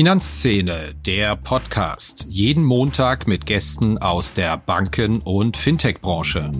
Finanzszene, der Podcast. Jeden Montag mit Gästen aus der Banken- und Fintech-Branche.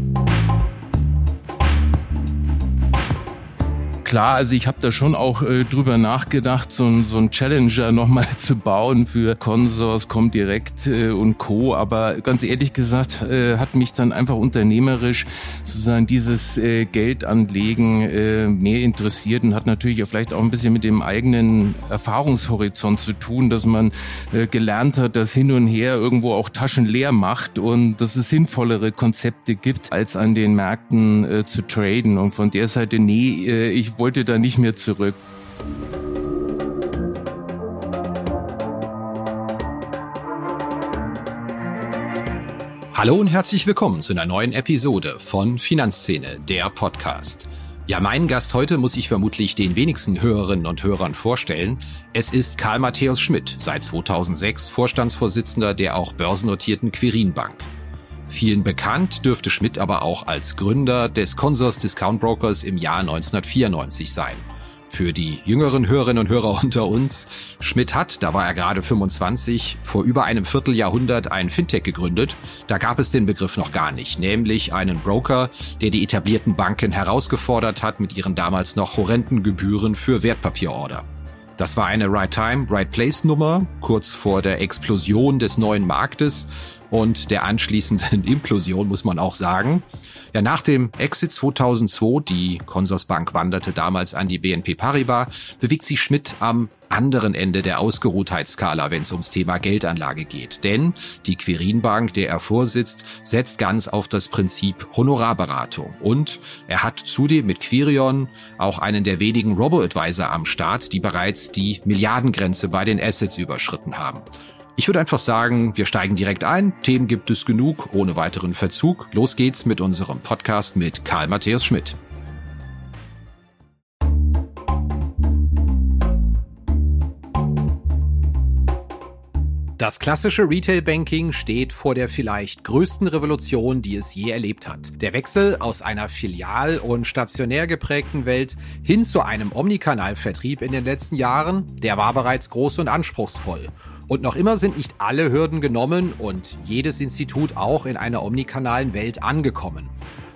Klar, also ich habe da schon auch äh, drüber nachgedacht, so, so ein Challenger nochmal zu bauen für Consors, Comdirect äh, und Co. Aber ganz ehrlich gesagt äh, hat mich dann einfach unternehmerisch sozusagen dieses äh, Geldanlegen äh, mehr interessiert und hat natürlich auch vielleicht auch ein bisschen mit dem eigenen Erfahrungshorizont zu tun, dass man äh, gelernt hat, dass hin und her irgendwo auch Taschen leer macht und dass es sinnvollere Konzepte gibt, als an den Märkten äh, zu traden. Und von der Seite, nee, äh, ich wollte da nicht mehr zurück. Hallo und herzlich willkommen zu einer neuen Episode von Finanzszene, der Podcast. Ja, meinen Gast heute muss ich vermutlich den wenigsten Hörerinnen und Hörern vorstellen. Es ist Karl Matthäus Schmidt, seit 2006 Vorstandsvorsitzender der auch börsennotierten Quirin Bank. Vielen bekannt dürfte Schmidt aber auch als Gründer des Consors Discount Brokers im Jahr 1994 sein. Für die jüngeren Hörerinnen und Hörer unter uns, Schmidt hat, da war er gerade 25, vor über einem Vierteljahrhundert ein Fintech gegründet. Da gab es den Begriff noch gar nicht, nämlich einen Broker, der die etablierten Banken herausgefordert hat mit ihren damals noch horrenden Gebühren für Wertpapierorder. Das war eine Right Time, Right Place Nummer, kurz vor der Explosion des neuen Marktes und der anschließenden Implosion, muss man auch sagen. Ja, nach dem Exit 2002, die Consorsbank wanderte damals an die BNP Paribas, bewegt sich Schmidt am anderen Ende der Ausgeruhtheitsskala, wenn es ums Thema Geldanlage geht. Denn die Quirinbank, der er vorsitzt, setzt ganz auf das Prinzip Honorarberatung. Und er hat zudem mit Quirion auch einen der wenigen Robo-Advisor am Start, die bereits die Milliardengrenze bei den Assets überschritten haben. Ich würde einfach sagen, wir steigen direkt ein. Themen gibt es genug, ohne weiteren Verzug. Los geht's mit unserem Podcast mit Karl Matthäus Schmidt. Das klassische Retail Banking steht vor der vielleicht größten Revolution, die es je erlebt hat. Der Wechsel aus einer filial- und stationär geprägten Welt hin zu einem Omnikanalvertrieb in den letzten Jahren, der war bereits groß und anspruchsvoll. Und noch immer sind nicht alle Hürden genommen und jedes Institut auch in einer omnikanalen Welt angekommen.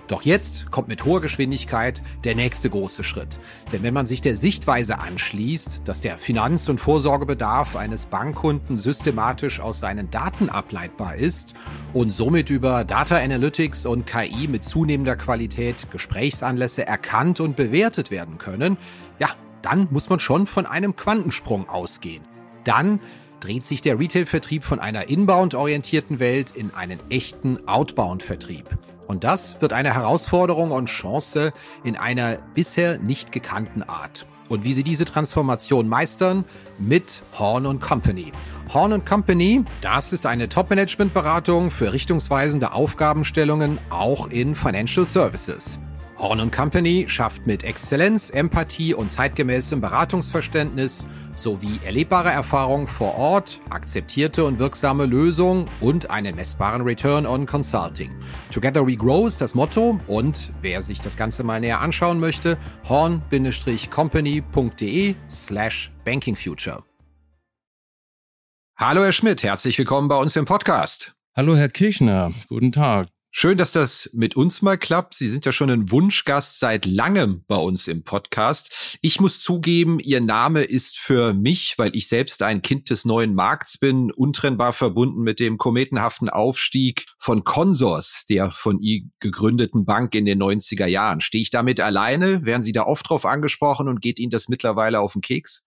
Doch jetzt kommt mit hoher Geschwindigkeit der nächste große Schritt. Denn wenn man sich der Sichtweise anschließt, dass der Finanz- und Vorsorgebedarf eines Bankkunden systematisch aus seinen Daten ableitbar ist und somit über Data Analytics und KI mit zunehmender Qualität Gesprächsanlässe erkannt und bewertet werden können, ja, dann muss man schon von einem Quantensprung ausgehen. Dann dreht sich der Retail-Vertrieb von einer inbound-orientierten Welt in einen echten Outbound-Vertrieb. Und das wird eine Herausforderung und Chance in einer bisher nicht gekannten Art. Und wie sie diese Transformation meistern? Mit Horn Company. Horn Company, das ist eine Top-Management-Beratung für richtungsweisende Aufgabenstellungen auch in Financial Services. Horn Company schafft mit Exzellenz, Empathie und zeitgemäßem Beratungsverständnis sowie erlebbare Erfahrung vor Ort, akzeptierte und wirksame Lösungen und einen messbaren Return on Consulting. Together we grow ist das Motto und wer sich das Ganze mal näher anschauen möchte, horn-company.de slash bankingfuture. Hallo Herr Schmidt, herzlich willkommen bei uns im Podcast. Hallo Herr Kirchner, guten Tag. Schön, dass das mit uns mal klappt. Sie sind ja schon ein Wunschgast seit langem bei uns im Podcast. Ich muss zugeben, Ihr Name ist für mich, weil ich selbst ein Kind des neuen Markts bin, untrennbar verbunden mit dem kometenhaften Aufstieg von Consors, der von ihr gegründeten Bank in den 90er Jahren. Stehe ich damit alleine? Werden Sie da oft drauf angesprochen und geht Ihnen das mittlerweile auf den Keks?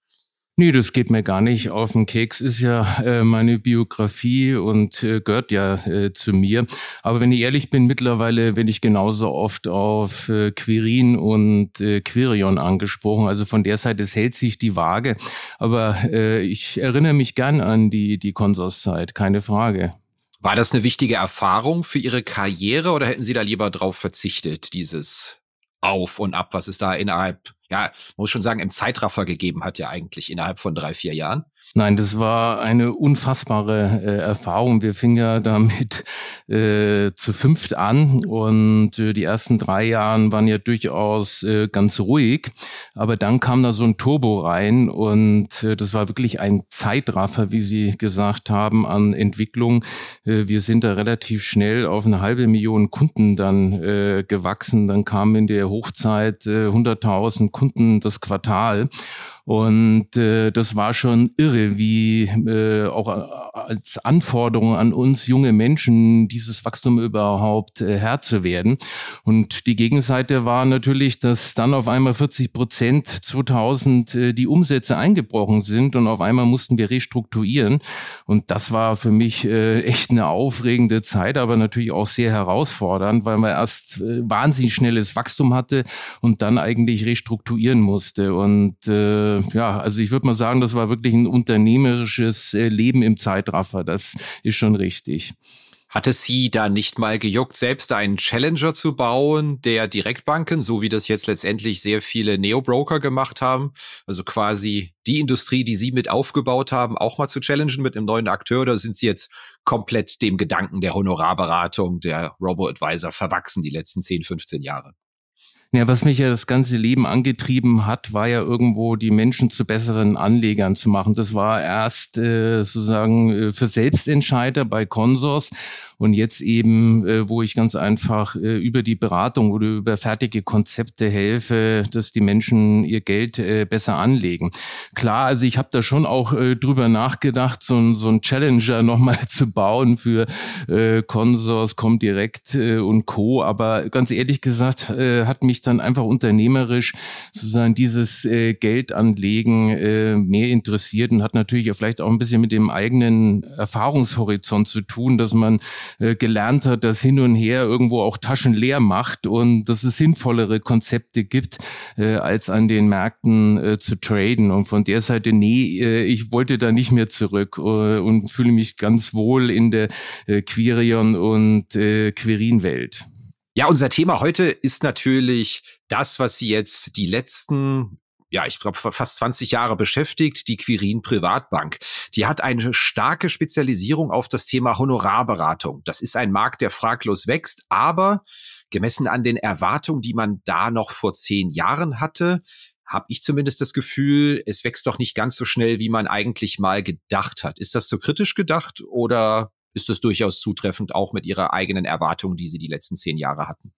Nee, das geht mir gar nicht auf den Keks. Ist ja äh, meine Biografie und äh, gehört ja äh, zu mir. Aber wenn ich ehrlich bin, mittlerweile werde ich genauso oft auf äh, Quirin und äh, Quirion angesprochen. Also von der Seite es hält sich die Waage. Aber äh, ich erinnere mich gern an die, die Konsorszeit, keine Frage. War das eine wichtige Erfahrung für Ihre Karriere oder hätten Sie da lieber drauf verzichtet, dieses Auf und Ab, was es da innerhalb ja, muss schon sagen, im Zeitraffer gegeben hat ja eigentlich innerhalb von drei, vier Jahren. Nein, das war eine unfassbare äh, Erfahrung. Wir fingen ja da mit äh, zu fünft an und äh, die ersten drei Jahren waren ja durchaus äh, ganz ruhig, aber dann kam da so ein Turbo rein und äh, das war wirklich ein Zeitraffer, wie Sie gesagt haben, an Entwicklung. Äh, wir sind da relativ schnell auf eine halbe Million Kunden dann äh, gewachsen. Dann kamen in der Hochzeit äh, 100.000 Kunden das Quartal. Und äh, das war schon irre, wie äh, auch als Anforderung an uns junge Menschen dieses Wachstum überhaupt äh, Herr zu werden. Und die Gegenseite war natürlich, dass dann auf einmal 40 Prozent 2000 äh, die Umsätze eingebrochen sind und auf einmal mussten wir restrukturieren. Und das war für mich äh, echt eine aufregende Zeit, aber natürlich auch sehr herausfordernd, weil man erst äh, wahnsinnig schnelles Wachstum hatte und dann eigentlich restrukturieren musste. Und äh, ja, also ich würde mal sagen, das war wirklich ein unternehmerisches äh, Leben im Zeitraffer. Das ist schon richtig. Hat es Sie da nicht mal gejuckt, selbst einen Challenger zu bauen, der Direktbanken, so wie das jetzt letztendlich sehr viele Neo-Broker gemacht haben, also quasi die Industrie, die Sie mit aufgebaut haben, auch mal zu challengen mit einem neuen Akteur, oder sind Sie jetzt komplett dem Gedanken der Honorarberatung, der Robo-Advisor verwachsen die letzten 10, 15 Jahre? Ja, was mich ja das ganze Leben angetrieben hat, war ja irgendwo die Menschen zu besseren Anlegern zu machen. Das war erst äh, sozusagen äh, für Selbstentscheider bei Consors und jetzt eben, äh, wo ich ganz einfach äh, über die Beratung oder über fertige Konzepte helfe, dass die Menschen ihr Geld äh, besser anlegen. Klar, also ich habe da schon auch äh, drüber nachgedacht, so, ein so ein Challenger nochmal zu bauen für äh, Consors, Comdirect äh, und Co. Aber ganz ehrlich gesagt, äh, hat mich dann einfach unternehmerisch sozusagen dieses äh, Geldanlegen äh, mehr interessiert und hat natürlich auch vielleicht auch ein bisschen mit dem eigenen Erfahrungshorizont zu tun, dass man äh, gelernt hat, dass hin und her irgendwo auch Taschen leer macht und dass es sinnvollere Konzepte gibt, äh, als an den Märkten äh, zu traden. Und von der Seite, nee, äh, ich wollte da nicht mehr zurück äh, und fühle mich ganz wohl in der äh, Quirion und äh, Quirin-Welt. Ja, unser Thema heute ist natürlich das, was Sie jetzt die letzten ja, ich glaube, fast 20 Jahre beschäftigt, die Quirin Privatbank. Die hat eine starke Spezialisierung auf das Thema Honorarberatung. Das ist ein Markt, der fraglos wächst, aber gemessen an den Erwartungen, die man da noch vor zehn Jahren hatte, habe ich zumindest das Gefühl, es wächst doch nicht ganz so schnell, wie man eigentlich mal gedacht hat. Ist das so kritisch gedacht oder ist das durchaus zutreffend auch mit Ihrer eigenen Erwartung, die Sie die letzten zehn Jahre hatten?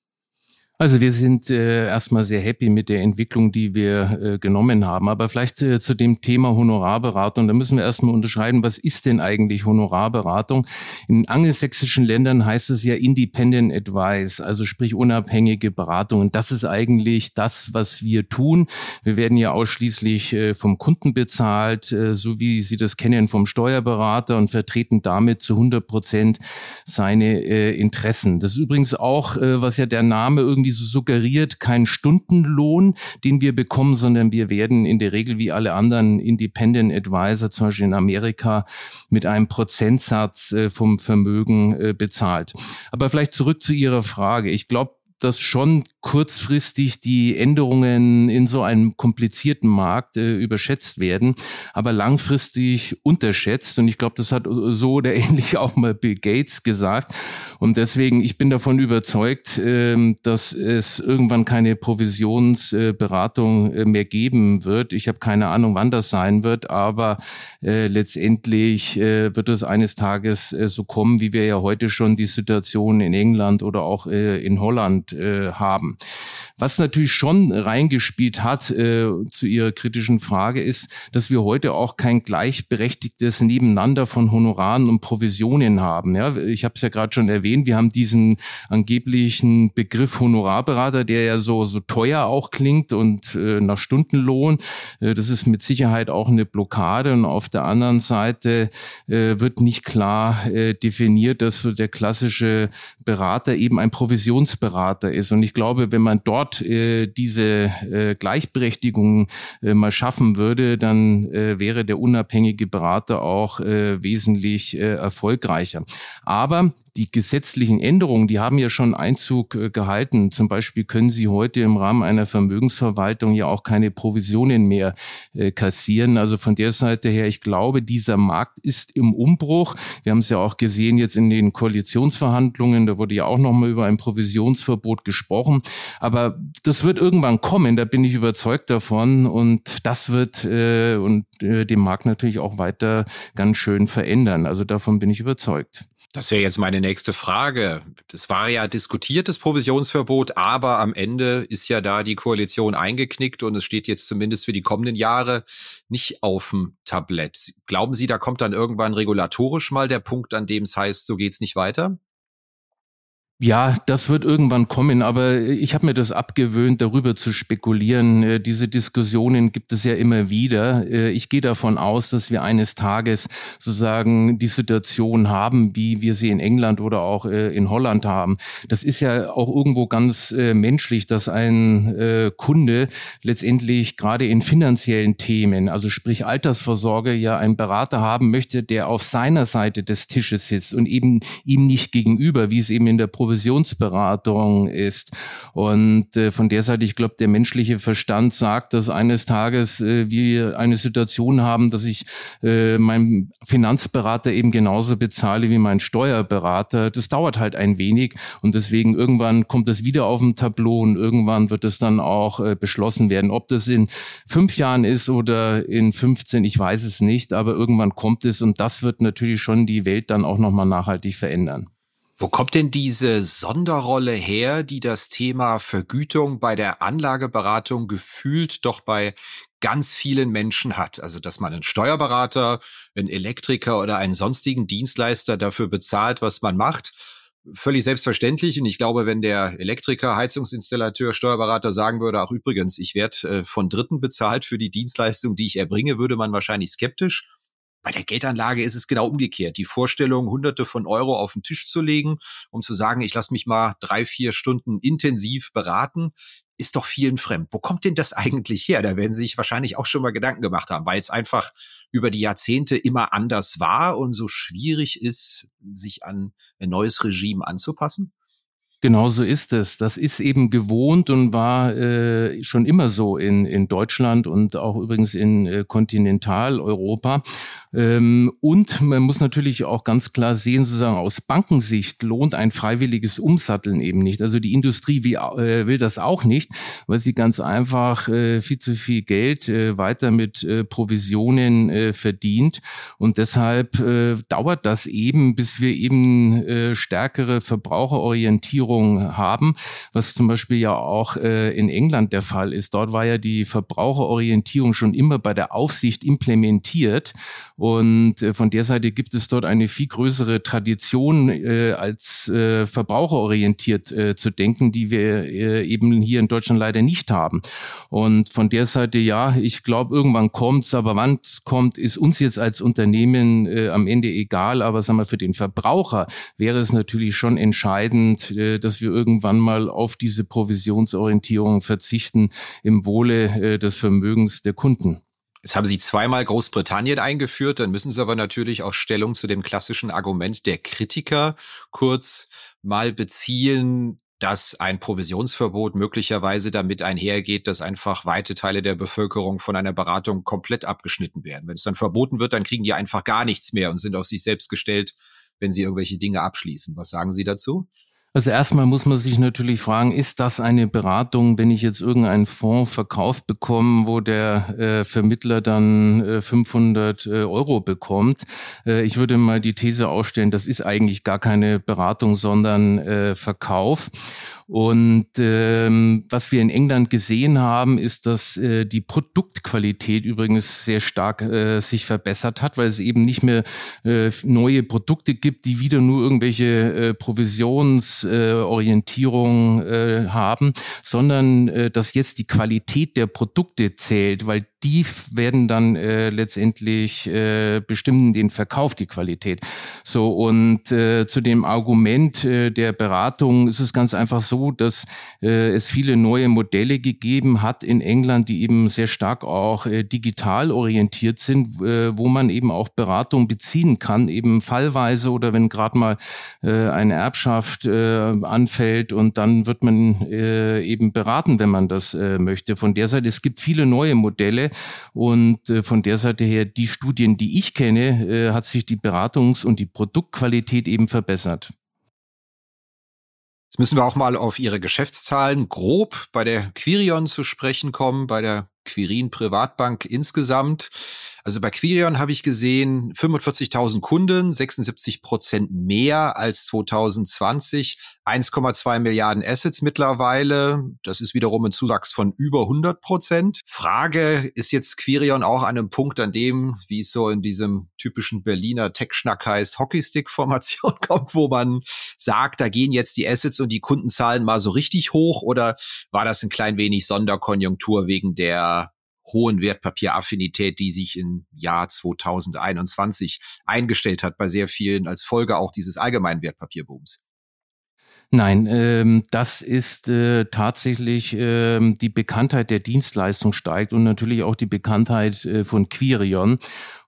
Also wir sind äh, erstmal sehr happy mit der Entwicklung, die wir äh, genommen haben. Aber vielleicht äh, zu dem Thema Honorarberatung. Da müssen wir erstmal unterscheiden, was ist denn eigentlich Honorarberatung? In angelsächsischen Ländern heißt es ja Independent Advice, also sprich unabhängige Beratung. Und das ist eigentlich das, was wir tun. Wir werden ja ausschließlich äh, vom Kunden bezahlt, äh, so wie Sie das kennen vom Steuerberater und vertreten damit zu 100 Prozent seine äh, Interessen. Das ist übrigens auch, äh, was ja der Name irgendwie irgendwie so suggeriert, kein Stundenlohn, den wir bekommen, sondern wir werden in der Regel wie alle anderen Independent Advisor, zum Beispiel in Amerika, mit einem Prozentsatz äh, vom Vermögen äh, bezahlt. Aber vielleicht zurück zu Ihrer Frage. Ich glaube, dass schon kurzfristig die Änderungen in so einem komplizierten Markt äh, überschätzt werden, aber langfristig unterschätzt. Und ich glaube, das hat so oder ähnlich auch mal Bill Gates gesagt. Und deswegen, ich bin davon überzeugt, äh, dass es irgendwann keine Provisionsberatung äh, mehr geben wird. Ich habe keine Ahnung, wann das sein wird, aber äh, letztendlich äh, wird es eines Tages äh, so kommen, wie wir ja heute schon die Situation in England oder auch in Holland haben haben. Was natürlich schon reingespielt hat äh, zu Ihrer kritischen Frage ist, dass wir heute auch kein gleichberechtigtes Nebeneinander von Honoraren und Provisionen haben. Ja, ich habe es ja gerade schon erwähnt, wir haben diesen angeblichen Begriff Honorarberater, der ja so, so teuer auch klingt und äh, nach Stundenlohn. Äh, das ist mit Sicherheit auch eine Blockade. Und auf der anderen Seite äh, wird nicht klar äh, definiert, dass so der klassische Berater eben ein Provisionsberater ist. Und ich glaube, glaube, wenn man dort äh, diese äh, Gleichberechtigung äh, mal schaffen würde, dann äh, wäre der unabhängige Berater auch äh, wesentlich äh, erfolgreicher. Aber die gesetzlichen Änderungen, die haben ja schon Einzug äh, gehalten. Zum Beispiel können Sie heute im Rahmen einer Vermögensverwaltung ja auch keine Provisionen mehr äh, kassieren. Also von der Seite her, ich glaube, dieser Markt ist im Umbruch. Wir haben es ja auch gesehen jetzt in den Koalitionsverhandlungen, da wurde ja auch nochmal über ein Provisionsverbot gesprochen. Aber das wird irgendwann kommen, da bin ich überzeugt davon. Und das wird äh, und äh, den Markt natürlich auch weiter ganz schön verändern. Also davon bin ich überzeugt. Das wäre jetzt meine nächste Frage. Das war ja diskutiertes Provisionsverbot, aber am Ende ist ja da die Koalition eingeknickt und es steht jetzt zumindest für die kommenden Jahre nicht auf dem Tablett. Glauben Sie, da kommt dann irgendwann regulatorisch mal der Punkt, an dem es heißt, so geht's nicht weiter? Ja, das wird irgendwann kommen, aber ich habe mir das abgewöhnt, darüber zu spekulieren. Äh, diese Diskussionen gibt es ja immer wieder. Äh, ich gehe davon aus, dass wir eines Tages sozusagen die Situation haben, wie wir sie in England oder auch äh, in Holland haben. Das ist ja auch irgendwo ganz menschlich, dass ein Kunde letztendlich gerade in finanziellen Themen, also sprich Altersvorsorge, ja einen Berater haben möchte, der auf seiner Seite des Tisches sitzt und eben ihm nicht gegenüber, wie es eben in der Provisionsberatung ist. Und äh, von der Seite, ich glaube, der menschliche Verstand sagt, dass eines Tages äh, wir eine Situation haben, dass ich äh, meinen Finanzberater eben genauso bezahle wie mein Steuerberater. Das dauert halt ein wenig und deswegen irgendwann kommt es wieder auf dem Tableau und irgendwann wird es dann auch äh, beschlossen werden. Ob das in fünf Jahren ist oder in 15, ich weiß es nicht, aber irgendwann kommt es und das wird natürlich schon die Welt dann auch nochmal nachhaltig verändern. Wo kommt denn diese Sonderrolle her, die das Thema Vergütung bei der Anlageberatung gefühlt doch bei ganz vielen Menschen hat? Also, dass man einen Steuerberater, einen Elektriker oder einen sonstigen Dienstleister dafür bezahlt, was man macht. Völlig selbstverständlich. Und ich glaube, wenn der Elektriker, Heizungsinstallateur, Steuerberater sagen würde, auch übrigens, ich werde äh, von Dritten bezahlt für die Dienstleistung, die ich erbringe, würde man wahrscheinlich skeptisch bei der Geldanlage ist es genau umgekehrt. Die Vorstellung, hunderte von Euro auf den Tisch zu legen, um zu sagen, ich lasse mich mal drei, vier Stunden intensiv beraten, ist doch vielen fremd. Wo kommt denn das eigentlich her? Da werden Sie sich wahrscheinlich auch schon mal Gedanken gemacht haben, weil es einfach über die Jahrzehnte immer anders war und so schwierig ist, sich an ein neues Regime anzupassen? Genau so ist es. Das ist eben gewohnt und war äh, schon immer so in, in Deutschland und auch übrigens in äh, Kontinentaleuropa. Ähm, und man muss natürlich auch ganz klar sehen, sozusagen aus Bankensicht lohnt ein freiwilliges Umsatteln eben nicht. Also die Industrie wie, äh, will das auch nicht, weil sie ganz einfach äh, viel zu viel Geld äh, weiter mit äh, Provisionen äh, verdient. Und deshalb äh, dauert das eben, bis wir eben äh, stärkere Verbraucherorientierung Regulierung haben, was zum Beispiel ja auch äh, in England der Fall ist. Dort war ja die Verbraucherorientierung schon immer bei der Aufsicht implementiert und äh, von der Seite gibt es dort eine viel größere Tradition äh, als äh, verbraucherorientiert äh, zu denken, die wir äh, eben hier in Deutschland leider nicht haben. Und von der Seite ja, ich glaube, irgendwann kommt's, aber wann kommt, ist uns jetzt als Unternehmen äh, am Ende egal. Aber sagen wir, für den Verbraucher wäre es natürlich schon entscheidend, äh, dass wir irgendwann mal auf diese Provisionsorientierung verzichten im Wohle äh, des Vermögens der Kunden. Jetzt haben Sie zweimal Großbritannien eingeführt, dann müssen Sie aber natürlich auch Stellung zu dem klassischen Argument der Kritiker kurz mal beziehen, dass ein Provisionsverbot möglicherweise damit einhergeht, dass einfach weite Teile der Bevölkerung von einer Beratung komplett abgeschnitten werden. Wenn es dann verboten wird, dann kriegen die einfach gar nichts mehr und sind auf sich selbst gestellt, wenn sie irgendwelche Dinge abschließen. Was sagen Sie dazu? Also erstmal muss man sich natürlich fragen, ist das eine Beratung, wenn ich jetzt irgendeinen Fonds verkauft bekomme, wo der äh, Vermittler dann äh, 500 äh, Euro bekommt? Äh, ich würde mal die These ausstellen, das ist eigentlich gar keine Beratung, sondern äh, Verkauf. Und ähm, was wir in England gesehen haben, ist, dass äh, die Produktqualität übrigens sehr stark äh, sich verbessert hat, weil es eben nicht mehr äh, neue Produkte gibt, die wieder nur irgendwelche äh, Provisionsorientierung äh, äh, haben, sondern äh, dass jetzt die Qualität der Produkte zählt, weil die werden dann äh, letztendlich äh, bestimmen den Verkauf, die Qualität. So und äh, zu dem Argument äh, der Beratung ist es ganz einfach so, dass äh, es viele neue Modelle gegeben hat in England, die eben sehr stark auch äh, digital orientiert sind, äh, wo man eben auch Beratung beziehen kann, eben fallweise oder wenn gerade mal äh, eine Erbschaft äh, anfällt und dann wird man äh, eben beraten, wenn man das äh, möchte. Von der Seite, es gibt viele neue Modelle und äh, von der Seite her, die Studien, die ich kenne, äh, hat sich die Beratungs- und die Produktqualität eben verbessert. Jetzt müssen wir auch mal auf Ihre Geschäftszahlen grob bei der Quirion zu sprechen kommen, bei der Quirin Privatbank insgesamt. Also bei Quirion habe ich gesehen 45.000 Kunden, 76 Prozent mehr als 2020, 1,2 Milliarden Assets mittlerweile. Das ist wiederum ein Zuwachs von über 100 Prozent. Frage, ist jetzt Quirion auch an einem Punkt, an dem, wie es so in diesem typischen Berliner Tech-Schnack heißt, Hockeystick-Formation kommt, wo man sagt, da gehen jetzt die Assets und die Kundenzahlen mal so richtig hoch oder war das ein klein wenig Sonderkonjunktur wegen der hohen Wertpapieraffinität, die sich im Jahr 2021 eingestellt hat bei sehr vielen als Folge auch dieses allgemeinen Wertpapierbooms. Nein, ähm, das ist äh, tatsächlich ähm, die Bekanntheit der Dienstleistung steigt und natürlich auch die Bekanntheit äh, von Quirion.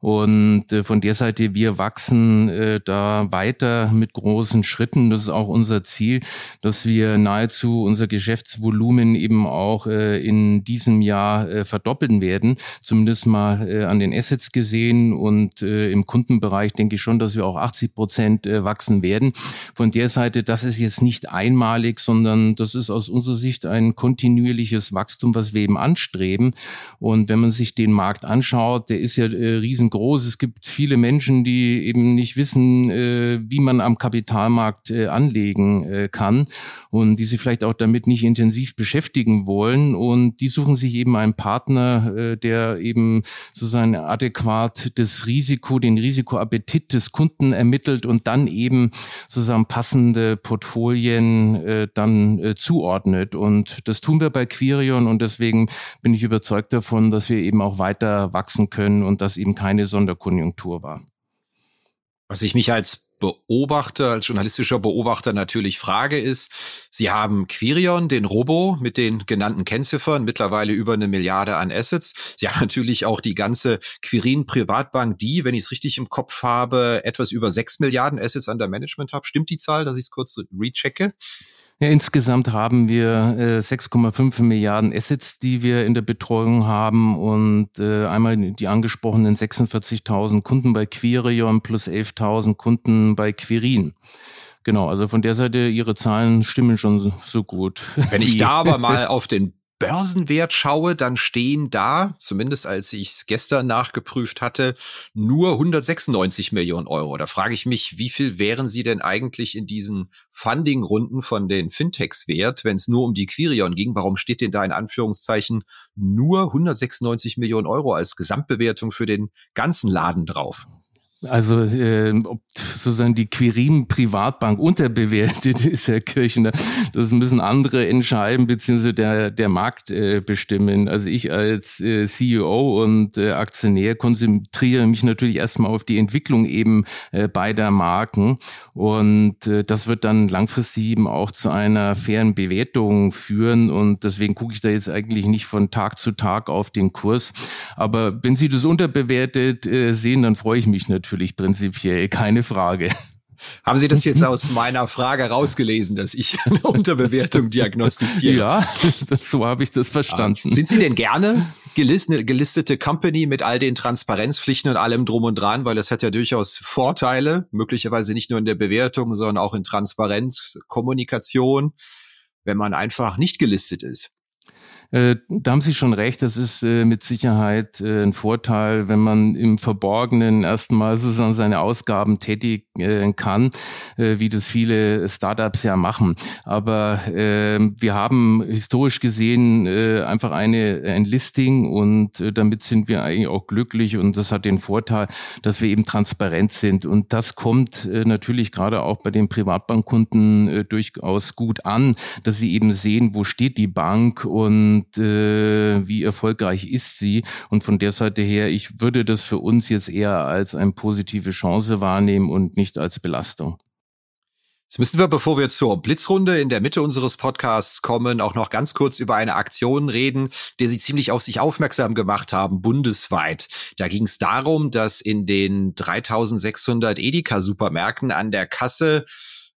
Und äh, von der Seite, wir wachsen äh, da weiter mit großen Schritten. Das ist auch unser Ziel, dass wir nahezu unser Geschäftsvolumen eben auch äh, in diesem Jahr verdoppeln werden, zumindest mal an den Assets gesehen. Und im Kundenbereich denke ich schon, dass wir auch 80 Prozent wachsen werden. Von der Seite, das ist jetzt nicht einmalig, sondern das ist aus unserer Sicht ein kontinuierliches Wachstum, was wir eben anstreben. Und wenn man sich den Markt anschaut, der ist ja äh, riesen groß. Es gibt viele Menschen, die eben nicht wissen, äh, wie man am Kapitalmarkt äh, anlegen äh, kann und die sich vielleicht auch damit nicht intensiv beschäftigen wollen. Und die suchen sich eben einen Partner, äh, der eben sozusagen adäquat das Risiko, den Risikoappetit des Kunden ermittelt und dann eben sozusagen passende Portfolien äh, dann äh, zuordnet. Und das tun wir bei Quirion und deswegen bin ich überzeugt davon, dass wir eben auch weiter wachsen können und dass eben keine Sonderkonjunktur war. Was ich mich als Beobachter, als journalistischer Beobachter natürlich frage ist, Sie haben Quirion, den Robo mit den genannten Kennziffern, mittlerweile über eine Milliarde an Assets. Sie haben natürlich auch die ganze Quirin Privatbank, die, wenn ich es richtig im Kopf habe, etwas über sechs Milliarden Assets an der Management hat. Stimmt die Zahl, dass ich es kurz rechecke? Ja, insgesamt haben wir äh, 6,5 Milliarden Assets, die wir in der Betreuung haben und äh, einmal die angesprochenen 46.000 Kunden bei Quirion plus 11.000 Kunden bei Quirin. Genau, also von der Seite, Ihre Zahlen stimmen schon so, so gut. Wenn ich da aber mal auf den Börsenwert schaue, dann stehen da, zumindest als ich es gestern nachgeprüft hatte, nur 196 Millionen Euro. Da frage ich mich, wie viel wären sie denn eigentlich in diesen Funding-Runden von den Fintechs wert, wenn es nur um die Quirion ging? Warum steht denn da in Anführungszeichen nur 196 Millionen Euro als Gesamtbewertung für den ganzen Laden drauf? Also äh, ob sozusagen die Quirin Privatbank unterbewertet ist, Herr Kirchner, das müssen andere entscheiden, beziehungsweise der, der Markt äh, bestimmen. Also ich als äh, CEO und äh, Aktionär konzentriere mich natürlich erstmal auf die Entwicklung eben äh, beider Marken. Und äh, das wird dann langfristig eben auch zu einer fairen Bewertung führen. Und deswegen gucke ich da jetzt eigentlich nicht von Tag zu Tag auf den Kurs. Aber wenn Sie das unterbewertet äh, sehen, dann freue ich mich natürlich natürlich prinzipiell, keine Frage. Haben Sie das jetzt aus meiner Frage rausgelesen, dass ich eine Unterbewertung diagnostiziere? Ja, das, so habe ich das verstanden. Sind Sie denn gerne gelistete, gelistete Company mit all den Transparenzpflichten und allem drum und dran, weil das hat ja durchaus Vorteile, möglicherweise nicht nur in der Bewertung, sondern auch in Transparenz, Kommunikation, wenn man einfach nicht gelistet ist. Äh, da haben Sie schon recht, das ist äh, mit Sicherheit äh, ein Vorteil, wenn man im Verborgenen erstmal sozusagen seine Ausgaben tätigen äh, kann, äh, wie das viele Startups ja machen. Aber äh, wir haben historisch gesehen einfach eine, ein Listing und damit sind wir eigentlich auch glücklich und das hat den Vorteil, dass wir eben transparent sind. Und das kommt natürlich gerade auch bei den Privatbankkunden durchaus gut an, dass sie eben sehen, wo steht die Bank und und äh, wie erfolgreich ist sie. Und von der Seite her, ich würde das für uns jetzt eher als eine positive Chance wahrnehmen und nicht als Belastung. Jetzt müssen wir, bevor wir zur Blitzrunde in der Mitte unseres Podcasts kommen, auch noch ganz kurz über eine Aktion reden, die Sie ziemlich auf sich aufmerksam gemacht haben, bundesweit. Da ging es darum, dass in den 3600 Edeka-Supermärkten an der Kasse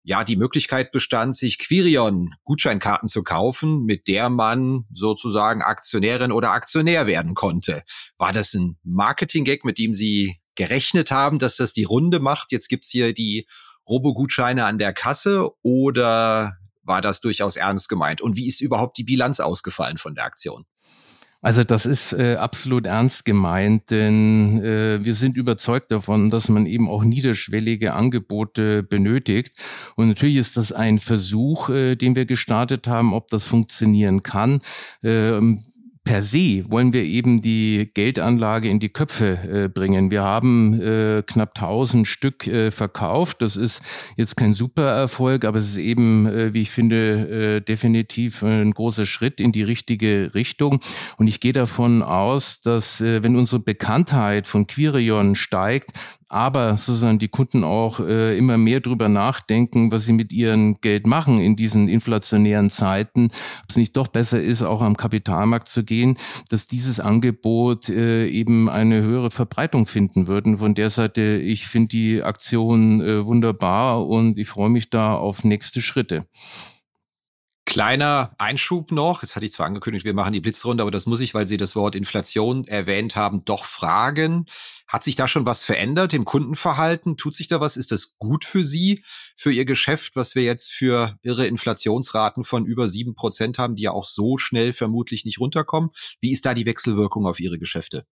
ja die Möglichkeit bestand, sich Quirion Gutscheinkarten zu kaufen, mit der man sozusagen Aktionärin oder Aktionär werden konnte. War das ein Marketing-Gag, mit dem Sie gerechnet haben, dass das die Runde macht? Jetzt gibt's hier die Robo-Gutscheine an der Kasse oder war das durchaus ernst gemeint? Und wie ist überhaupt die Bilanz ausgefallen von der Aktion? Also das ist äh, absolut ernst gemeint, denn äh, wir sind überzeugt davon, dass man eben auch niederschwellige Angebote benötigt. Und natürlich ist das ein Versuch, äh, den wir gestartet haben, ob das funktionieren kann. Ähm, per se wollen wir eben die Geldanlage in die Köpfe äh, bringen. Wir haben äh, knapp 1000 Stück äh, verkauft. Das ist jetzt kein Supererfolg, aber es ist eben, äh, wie ich finde, äh, definitiv ein großer Schritt in die richtige Richtung. Und ich gehe davon aus, dass äh, wenn unsere Bekanntheit von Quirion steigt, aber sozusagen die Kunden auch äh, immer mehr drüber nachdenken, was sie mit ihrem Geld machen in diesen inflationären Zeiten, ob es nicht doch besser ist, auch am Kapitalmarkt zu gehen, dass dieses Angebot äh, eben eine höhere Verbreitung finden würden. Von der Seite, ich finde die Aktion äh, wunderbar und ich freue mich da auf nächste Schritte. Kleiner Einschub noch. Jetzt hatte ich zwar angekündigt, wir machen die Blitzrunde, aber das muss ich, weil Sie das Wort Inflation erwähnt haben, doch fragen. Hat sich da schon was verändert im Kundenverhalten? Tut sich da was? Ist das gut für Sie, für Ihr Geschäft, was wir jetzt für irre Inflationsraten von über sieben Prozent haben, die ja auch so schnell vermutlich nicht runterkommen? Wie ist da die Wechselwirkung auf Ihre Geschäfte?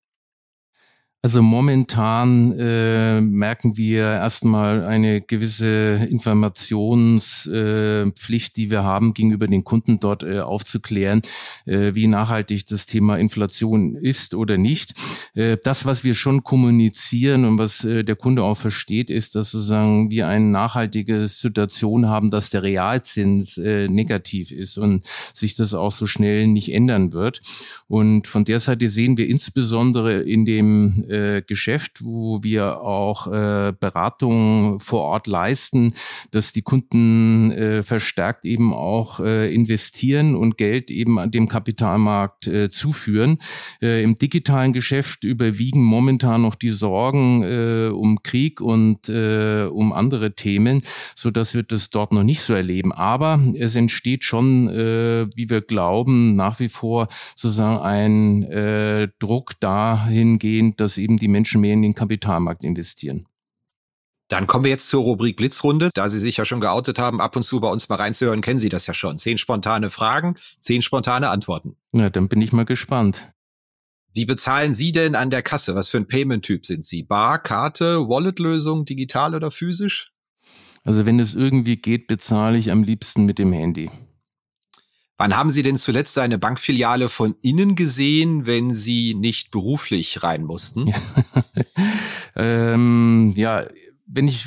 Also momentan äh, merken wir erstmal eine gewisse Informationspflicht, äh, die wir haben, gegenüber den Kunden dort äh, aufzuklären, äh, wie nachhaltig das Thema Inflation ist oder nicht. Äh, das, was wir schon kommunizieren und was äh, der Kunde auch versteht, ist, dass sozusagen wir eine nachhaltige Situation haben, dass der Realzins äh, negativ ist und sich das auch so schnell nicht ändern wird. Und von der Seite sehen wir insbesondere in dem äh, Geschäft, wo wir auch äh, Beratung vor Ort leisten, dass die Kunden äh, verstärkt eben auch äh, investieren und Geld eben an dem Kapitalmarkt äh, zuführen. Äh, Im digitalen Geschäft überwiegen momentan noch die Sorgen äh, um Krieg und äh, um andere Themen, so dass wir das dort noch nicht so erleben. Aber es entsteht schon, äh, wie wir glauben, nach wie vor sozusagen ein äh, Druck dahingehend, dass eben die Menschen mehr in den Kapitalmarkt investieren. Dann kommen wir jetzt zur Rubrik Blitzrunde. Da Sie sich ja schon geoutet haben, ab und zu bei uns mal reinzuhören, kennen Sie das ja schon. Zehn spontane Fragen, zehn spontane Antworten. Na, dann bin ich mal gespannt. Wie bezahlen Sie denn an der Kasse? Was für ein Payment-Typ sind Sie? Bar, Karte, Wallet-Lösung, digital oder physisch? Also wenn es irgendwie geht, bezahle ich am liebsten mit dem Handy. Wann haben Sie denn zuletzt eine Bankfiliale von innen gesehen, wenn Sie nicht beruflich rein mussten? ähm, ja, wenn ich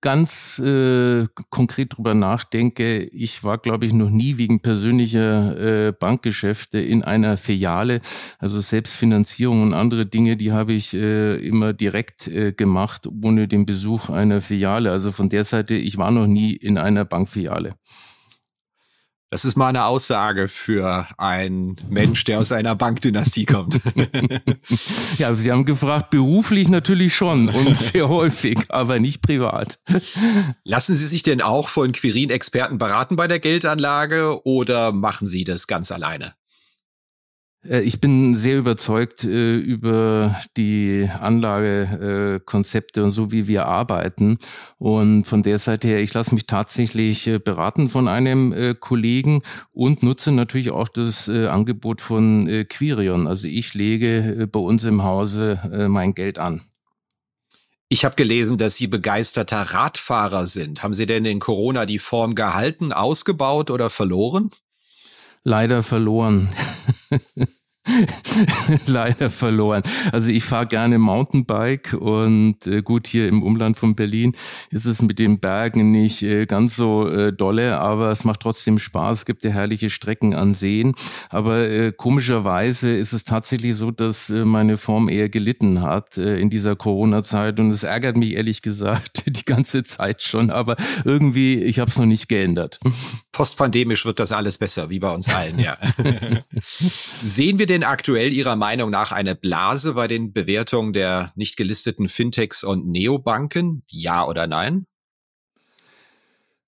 ganz äh, konkret drüber nachdenke, ich war, glaube ich, noch nie wegen persönlicher äh, Bankgeschäfte in einer Filiale. Also Selbstfinanzierung und andere Dinge, die habe ich äh, immer direkt äh, gemacht, ohne den Besuch einer Filiale. Also von der Seite, ich war noch nie in einer Bankfiliale. Das ist mal eine Aussage für einen Mensch, der aus einer Bankdynastie kommt. ja, Sie haben gefragt, beruflich natürlich schon und sehr häufig, aber nicht privat. Lassen Sie sich denn auch von Quirin-Experten beraten bei der Geldanlage oder machen Sie das ganz alleine? Äh, ich bin sehr überzeugt äh, über die Anlagekonzepte äh, und so, wie wir arbeiten. Und von der Seite her, ich lasse mich tatsächlich äh, beraten von einem äh, Kollegen und nutze natürlich auch das äh, Angebot von Quirion. Also ich lege bei uns im Hause mein Geld an. Ich habe gelesen, dass Sie begeisterter Radfahrer sind. Haben Sie denn in Corona die Form gehalten, ausgebaut oder verloren? Leider verloren. leider verloren. Also ich fahre gerne Mountainbike und äh, gut, hier im Umland von Berlin ist es mit den Bergen nicht äh, ganz so äh, dolle, aber es macht trotzdem Spaß. Es gibt ja herrliche Strecken an Seen. Aber äh, komischerweise ist es tatsächlich so, dass äh, meine Form eher gelitten hat äh, in dieser Corona-Zeit und es ärgert mich ehrlich gesagt die ganze Zeit schon, aber irgendwie, ich habe es noch nicht geändert. Postpandemisch wird das alles besser, wie bei uns allen, ja. Sehen wir denn aktuell Ihrer Meinung nach eine Blase bei den Bewertungen der nicht gelisteten Fintechs und Neobanken? Ja oder nein?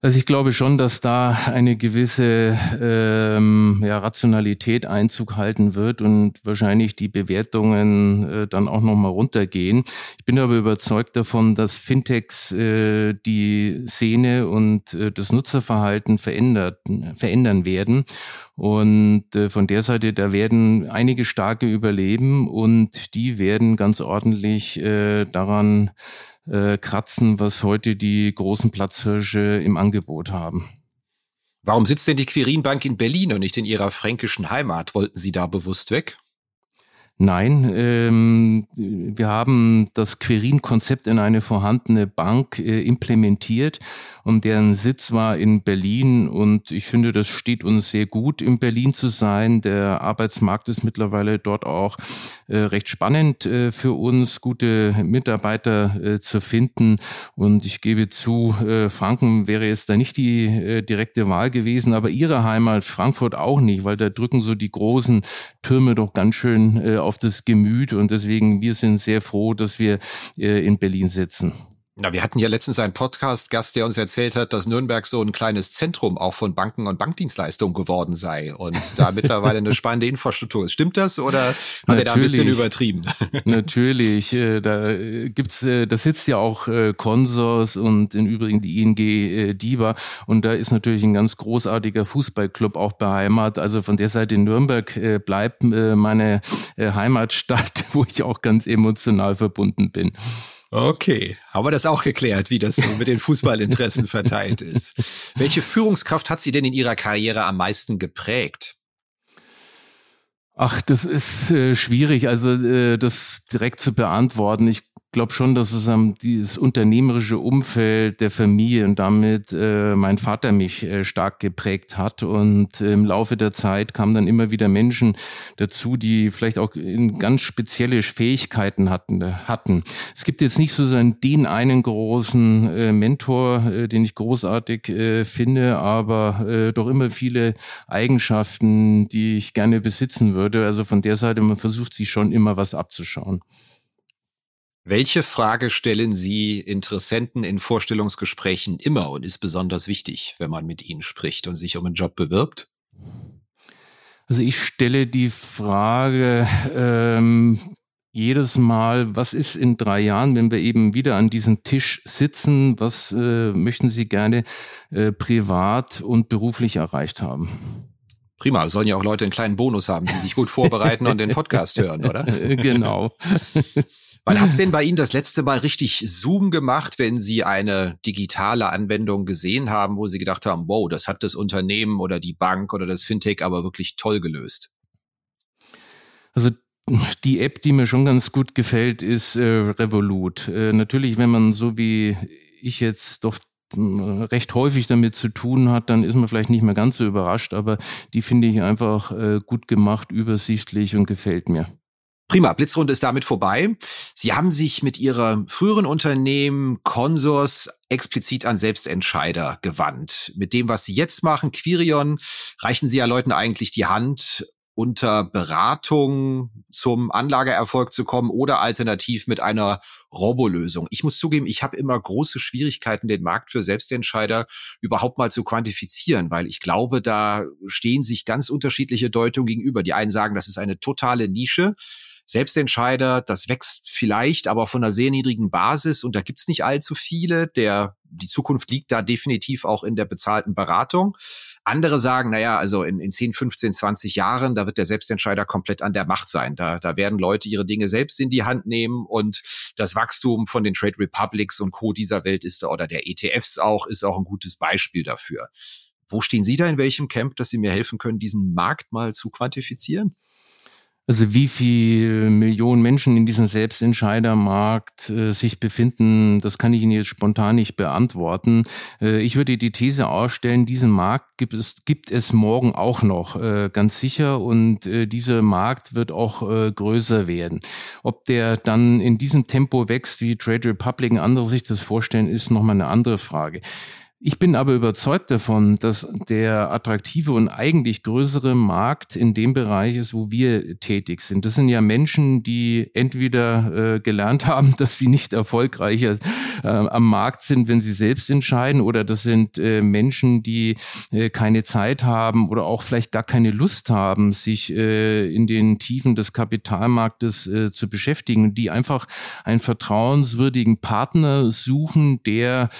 Also ich glaube schon, dass da eine gewisse ähm, ja, Rationalität Einzug halten wird und wahrscheinlich die Bewertungen äh, dann auch nochmal runtergehen. Ich bin aber überzeugt davon, dass Fintechs äh, die Szene und äh, das Nutzerverhalten verändert, verändern werden. Und äh, von der Seite, da werden einige starke überleben und die werden ganz ordentlich äh, daran äh, kratzen, was heute die großen Platzhirsche im Angebot haben. Warum sitzt denn die Quirin Bank in Berlin und nicht in ihrer fränkischen Heimat? Wollten Sie da bewusst weg? Nein, ähm, wir haben das Querin-Konzept in eine vorhandene Bank äh, implementiert und deren Sitz war in Berlin und ich finde, das steht uns sehr gut, in Berlin zu sein. Der Arbeitsmarkt ist mittlerweile dort auch äh, recht spannend äh, für uns, gute Mitarbeiter äh, zu finden und ich gebe zu, äh, Franken wäre jetzt da nicht die äh, direkte Wahl gewesen, aber ihre Heimat Frankfurt auch nicht, weil da drücken so die großen Türme doch ganz schön auf das Gemüt und deswegen wir sind sehr froh, dass wir äh, in Berlin sitzen. Na, wir hatten ja letztens einen Podcast-Gast, der uns erzählt hat, dass Nürnberg so ein kleines Zentrum auch von Banken und Bankdienstleistungen geworden sei und da mittlerweile eine spannende Infrastruktur ist. Stimmt das oder hat er da ein bisschen übertrieben? Natürlich, äh, da gibt's, äh, da sitzt ja auch äh, Consors und im Übrigen die ING Diva und da ist natürlich ein ganz großartiger Fußballclub auch beheimatet. Also von der Seite Nürnberg bleibt meine Heimatstadt, wo ich auch ganz emotional verbunden bin. Okay, haben wir das auch geklärt, wie das mit den Fußballinteressen verteilt ist. Welche Führungskraft hat Sie denn in Ihrer Karriere am meisten geprägt? Ach, das ist äh, schwierig, also äh, das direkt zu beantworten. Ich glaube schon, dass es ähm, dieses unternehmerische Umfeld der Familie und damit äh, mein Vater mich äh, stark geprägt hat. Und äh, im Laufe der Zeit kamen dann immer wieder Menschen dazu, die vielleicht auch in ganz spezielle Fähigkeiten hatten. Äh, hatten. Es gibt jetzt nicht so den einen großen äh, Mentor, äh, den ich großartig äh, finde, aber äh, doch immer viele Eigenschaften, die ich gerne besitzen würde. Also von der Seite, man versucht sich schon immer was abzuschauen. Welche Frage stellen Sie Interessenten in Vorstellungsgesprächen immer und ist besonders wichtig, wenn man mit ihnen spricht und sich um einen Job bewirbt? Also ich stelle die Frage ähm, jedes Mal, was ist in drei Jahren, wenn wir eben wieder an diesem Tisch sitzen, was äh, möchten Sie gerne äh, privat und beruflich erreicht haben? Prima, sollen ja auch Leute einen kleinen Bonus haben, die sich gut vorbereiten und den Podcast hören, oder? Genau. Weil hat's denn bei Ihnen das letzte Mal richtig Zoom gemacht, wenn Sie eine digitale Anwendung gesehen haben, wo Sie gedacht haben, wow, das hat das Unternehmen oder die Bank oder das Fintech aber wirklich toll gelöst? Also die App, die mir schon ganz gut gefällt, ist äh, Revolut. Äh, natürlich, wenn man so wie ich jetzt doch äh, recht häufig damit zu tun hat, dann ist man vielleicht nicht mehr ganz so überrascht, aber die finde ich einfach äh, gut gemacht, übersichtlich und gefällt mir. Prima, Blitzrunde ist damit vorbei. Sie haben sich mit Ihrem früheren Unternehmen Consors explizit an Selbstentscheider gewandt. Mit dem, was Sie jetzt machen, Quirion, reichen Sie ja Leuten eigentlich die Hand, unter Beratung zum Anlageerfolg zu kommen oder alternativ mit einer Robolösung. Ich muss zugeben, ich habe immer große Schwierigkeiten, den Markt für Selbstentscheider überhaupt mal zu quantifizieren, weil ich glaube, da stehen sich ganz unterschiedliche Deutungen gegenüber. Die einen sagen, das ist eine totale Nische. Selbstentscheider, das wächst vielleicht, aber von einer sehr niedrigen Basis und da gibt's nicht allzu viele. Der, die Zukunft liegt da definitiv auch in der bezahlten Beratung. Andere sagen, naja, also in, in 10, 15, 20 Jahren, da wird der Selbstentscheider komplett an der Macht sein. Da, da werden Leute ihre Dinge selbst in die Hand nehmen und das Wachstum von den Trade Republics und Co. dieser Welt ist da, oder der ETFs auch, ist auch ein gutes Beispiel dafür. Wo stehen Sie da in welchem Camp, dass Sie mir helfen können, diesen Markt mal zu quantifizieren? Also wie viele Millionen Menschen in diesem Selbstentscheidermarkt äh, sich befinden, das kann ich Ihnen jetzt spontan nicht beantworten. Äh, ich würde die These ausstellen, diesen Markt gibt es, gibt es morgen auch noch, äh, ganz sicher. Und äh, dieser Markt wird auch äh, größer werden. Ob der dann in diesem Tempo wächst, wie Trade Republic und andere sich das vorstellen, ist nochmal eine andere Frage. Ich bin aber überzeugt davon, dass der attraktive und eigentlich größere Markt in dem Bereich ist, wo wir tätig sind. Das sind ja Menschen, die entweder äh, gelernt haben, dass sie nicht erfolgreicher äh, am Markt sind, wenn sie selbst entscheiden, oder das sind äh, Menschen, die äh, keine Zeit haben oder auch vielleicht gar keine Lust haben, sich äh, in den Tiefen des Kapitalmarktes äh, zu beschäftigen, die einfach einen vertrauenswürdigen Partner suchen, der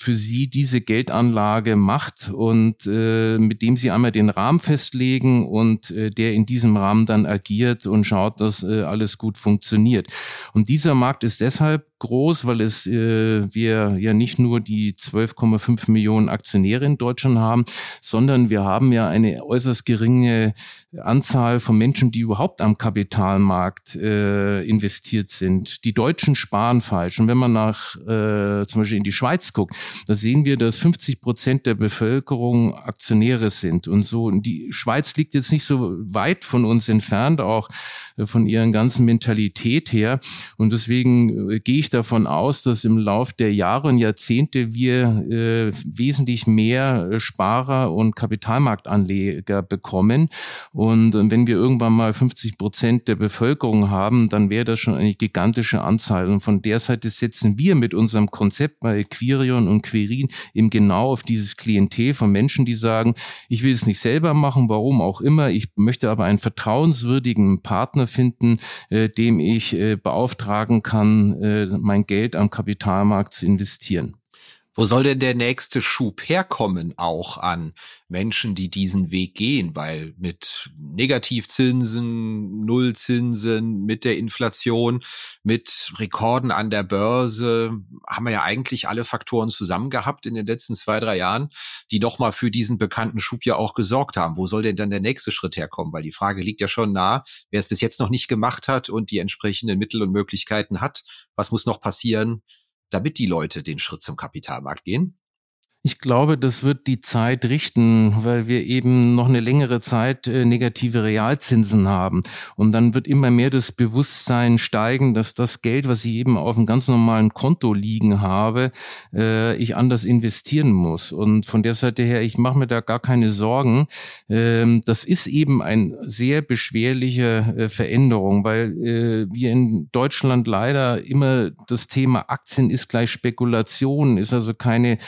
für sie diese Geldanlage macht und äh, mit dem sie einmal den Rahmen festlegen und äh, der in diesem Rahmen dann agiert und schaut, dass äh, alles gut funktioniert. Und dieser Markt ist deshalb groß, weil es äh, wir ja nicht nur die 12,5 Millionen Aktionäre in Deutschland haben, sondern wir haben ja eine äußerst geringe Anzahl von Menschen, die überhaupt am Kapitalmarkt äh, investiert sind. Die Deutschen sparen falsch. Und wenn man nach äh, zum Beispiel in die Schweiz guckt, da sehen wir, dass 50 Prozent der Bevölkerung Aktionäre sind und so. Die Schweiz liegt jetzt nicht so weit von uns entfernt, auch äh, von ihren ganzen Mentalität her. Und deswegen äh, gehe ich davon aus, dass im Lauf der Jahre und Jahrzehnte wir äh, wesentlich mehr äh, Sparer und Kapitalmarktanleger bekommen. Und wenn wir irgendwann mal 50 Prozent der Bevölkerung haben, dann wäre das schon eine gigantische Anzahl. Und von der Seite setzen wir mit unserem Konzept bei Quirion und Quirin eben genau auf dieses Klientel von Menschen, die sagen, ich will es nicht selber machen, warum auch immer, ich möchte aber einen vertrauenswürdigen Partner finden, äh, dem ich äh, beauftragen kann, äh, mein Geld am Kapitalmarkt zu investieren. Wo soll denn der nächste Schub herkommen, auch an Menschen, die diesen Weg gehen? Weil mit Negativzinsen, Nullzinsen, mit der Inflation, mit Rekorden an der Börse haben wir ja eigentlich alle Faktoren zusammen gehabt in den letzten zwei, drei Jahren, die nochmal für diesen bekannten Schub ja auch gesorgt haben. Wo soll denn dann der nächste Schritt herkommen? Weil die Frage liegt ja schon nah, wer es bis jetzt noch nicht gemacht hat und die entsprechenden Mittel und Möglichkeiten hat. Was muss noch passieren, damit die Leute den Schritt zum Kapitalmarkt gehen? Ich glaube, das wird die Zeit richten, weil wir eben noch eine längere Zeit äh, negative Realzinsen haben. Und dann wird immer mehr das Bewusstsein steigen, dass das Geld, was ich eben auf einem ganz normalen Konto liegen habe, äh, ich anders investieren muss. Und von der Seite her, ich mache mir da gar keine Sorgen. Ähm, das ist eben eine sehr beschwerliche äh, Veränderung, weil wir in Deutschland leider immer das Thema Aktien ist gleich Spekulation, ist also keine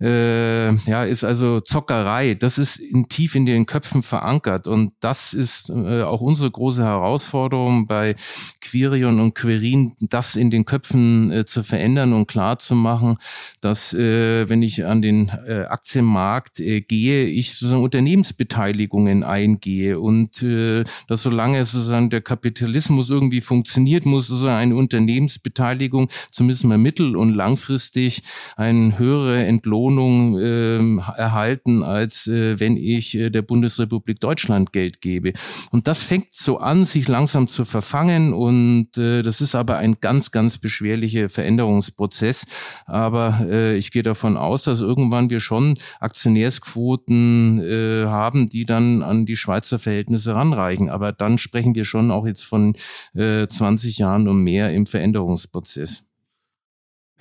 äh, ja, ist also Zockerei. Das ist in, tief in den Köpfen verankert und das ist äh, auch unsere große Herausforderung bei Quirion und Querin, das in den Köpfen äh, zu verändern und klar zu machen, dass äh, wenn ich an den äh, Aktienmarkt äh, gehe, ich sozusagen Unternehmensbeteiligungen eingehe und äh, dass solange sozusagen der Kapitalismus irgendwie funktioniert, muss sozusagen eine Unternehmensbeteiligung zumindest mal mittel- und langfristig eine höhere Entlohnung Wohnung äh, erhalten, als äh, wenn ich äh, der Bundesrepublik Deutschland Geld gebe. Und das fängt so an, sich langsam zu verfangen und äh, das ist aber ein ganz, ganz beschwerlicher Veränderungsprozess. Aber äh, ich gehe davon aus, dass irgendwann wir schon Aktionärsquoten äh, haben, die dann an die Schweizer Verhältnisse ranreichen. Aber dann sprechen wir schon auch jetzt von äh, 20 Jahren und mehr im Veränderungsprozess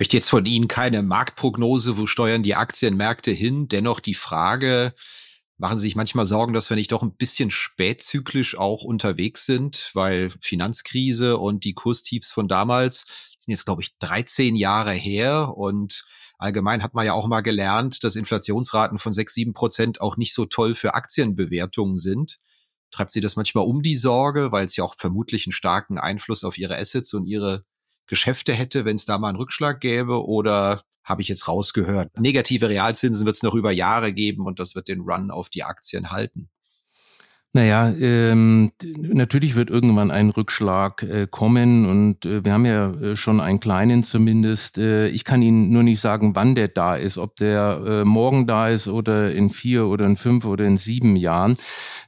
möchte jetzt von Ihnen keine Marktprognose, wo steuern die Aktienmärkte hin. Dennoch die Frage, machen Sie sich manchmal Sorgen, dass wir nicht doch ein bisschen spätzyklisch auch unterwegs sind, weil Finanzkrise und die Kurstiefs von damals sind jetzt, glaube ich, 13 Jahre her und allgemein hat man ja auch mal gelernt, dass Inflationsraten von 6, 7 Prozent auch nicht so toll für Aktienbewertungen sind. Treibt Sie das manchmal um die Sorge, weil es ja auch vermutlich einen starken Einfluss auf Ihre Assets und Ihre Geschäfte hätte, wenn es da mal einen Rückschlag gäbe? Oder habe ich jetzt rausgehört, negative Realzinsen wird es noch über Jahre geben und das wird den Run auf die Aktien halten? Naja, ähm, natürlich wird irgendwann ein Rückschlag äh, kommen und äh, wir haben ja äh, schon einen kleinen zumindest. Äh, ich kann Ihnen nur nicht sagen, wann der da ist, ob der äh, morgen da ist oder in vier oder in fünf oder in sieben Jahren.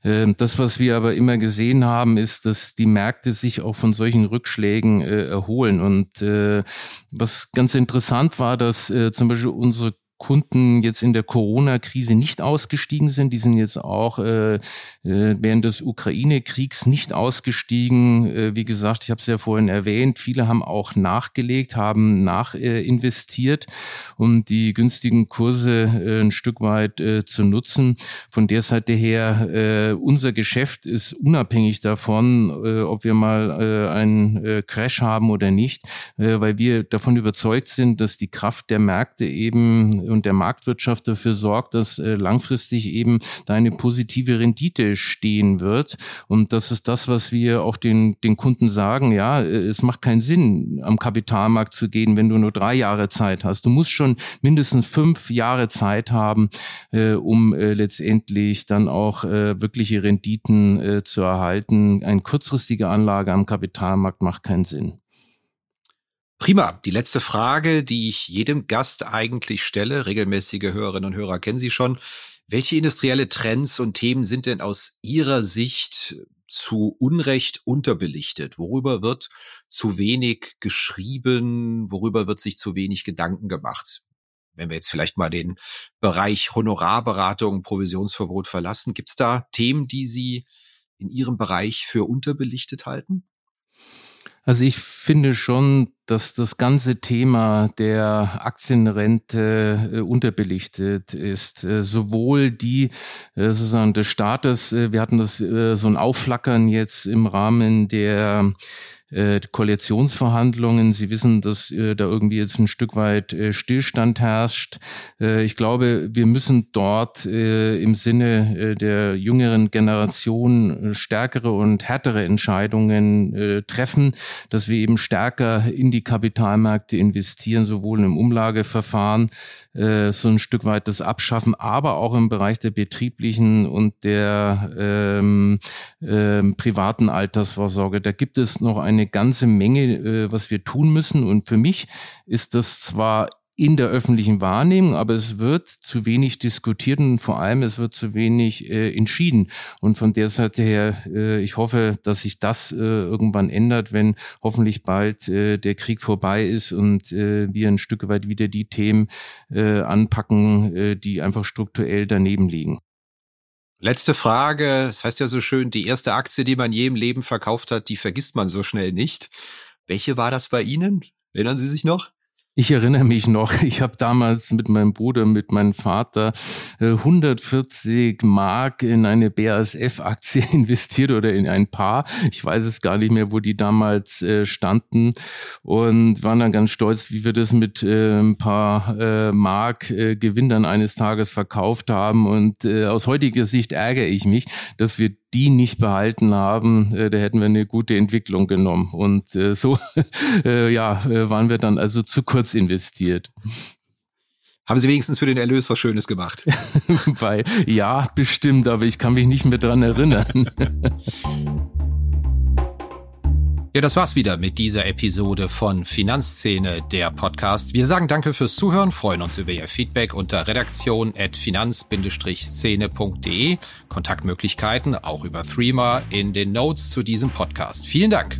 Äh, das, was wir aber immer gesehen haben, ist, dass die Märkte sich auch von solchen Rückschlägen äh, erholen. Und äh, was ganz interessant war, dass äh, zum Beispiel unsere Kunden jetzt in der Corona-Krise nicht ausgestiegen sind. Die sind jetzt auch äh, äh während des Ukraine-Kriegs nicht ausgestiegen. Äh, wie gesagt, ich habe es ja vorhin erwähnt, viele haben auch nachgelegt, haben nachinvestiert, äh, um die günstigen Kurse äh, ein Stück weit äh, zu nutzen. Von der Seite her, äh, unser Geschäft ist unabhängig davon, äh, ob wir mal äh, einen äh, Crash haben oder nicht, äh, weil wir davon überzeugt sind, dass die Kraft der Märkte eben und der Marktwirtschaft dafür sorgt, dass äh, langfristig eben da eine positive Rendite stehen wird. Und das ist das, was wir auch den, den Kunden sagen. Ja, äh, es macht keinen Sinn, am Kapitalmarkt zu gehen, wenn du nur drei Jahre Zeit hast. Du musst schon mindestens fünf Jahre Zeit haben, äh, um äh, letztendlich dann auch äh, wirkliche Renditen äh, zu erhalten. Eine kurzfristige Anlage am Kapitalmarkt macht keinen Sinn. Prima. Die letzte Frage, die ich jedem Gast eigentlich stelle, regelmäßige Hörerinnen und Hörer kennen Sie schon. Welche industrielle Trends und Themen sind denn aus Ihrer Sicht zu Unrecht unterbelichtet? Worüber wird zu wenig geschrieben? Worüber wird sich zu wenig Gedanken gemacht? Wenn wir jetzt vielleicht mal den Bereich Honorarberatung, Provisionsverbot verlassen, gibt es da Themen, die Sie in Ihrem Bereich für unterbelichtet halten? Also ich finde schon, dass das ganze Thema der Aktienrente äh, unterbelichtet ist. Äh, sowohl die äh, sozusagen des Staates, äh, wir hatten das äh, so ein Aufflackern jetzt im Rahmen der äh, Koalitionsverhandlungen. Sie wissen, dass äh, da irgendwie jetzt ein Stück weit äh, Stillstand herrscht. Äh, ich glaube, wir müssen dort äh, im Sinne äh, der jüngeren Generation äh, stärkere und härtere Entscheidungen äh, treffen, dass wir eben stärker in die Kapitalmärkte investieren, sowohl im Umlageverfahren, äh, so ein Stück weit das Abschaffen, aber auch im Bereich der betrieblichen und der ähm, ähm, privaten Altersvorsorge. Da gibt es noch eine ganze Menge, äh, was wir tun müssen. Und für mich ist das zwar in der öffentlichen Wahrnehmung, aber es wird zu wenig diskutiert und vor allem es wird zu wenig äh, entschieden. Und von der Seite her, äh, ich hoffe, dass sich das äh, irgendwann ändert, wenn hoffentlich bald äh, der Krieg vorbei ist und äh, wir ein Stück weit wieder die Themen äh, anpacken, äh, die einfach strukturell daneben liegen. Letzte Frage. Das heißt ja so schön, die erste Aktie, die man je im Leben verkauft hat, die vergisst man so schnell nicht. Welche war das bei Ihnen? Erinnern Sie sich noch? Ich erinnere mich noch, ich habe damals mit meinem Bruder, mit meinem Vater 140 äh, Mark in eine BASF-Aktie investiert oder in ein paar. Ich weiß es gar nicht mehr, wo die damals äh, standen und waren dann ganz stolz, wie wir das mit äh, ein paar Mark Gewinn dann eines Tages verkauft haben. Und aus heutiger Sicht ärgere ich mich, dass wir die nicht behalten haben, da hätten wir eine gute Entwicklung genommen. Und so ja, waren wir dann also zu kurz investiert. Haben Sie wenigstens für den Erlös was Schönes gemacht? Weil, ja, bestimmt, aber ich kann mich nicht mehr dran erinnern. Ja, das war's wieder mit dieser Episode von Finanzszene, der Podcast. Wir sagen danke fürs Zuhören, freuen uns über Ihr Feedback unter redaktion.finanz-szene.de. Kontaktmöglichkeiten auch über Threema in den Notes zu diesem Podcast. Vielen Dank.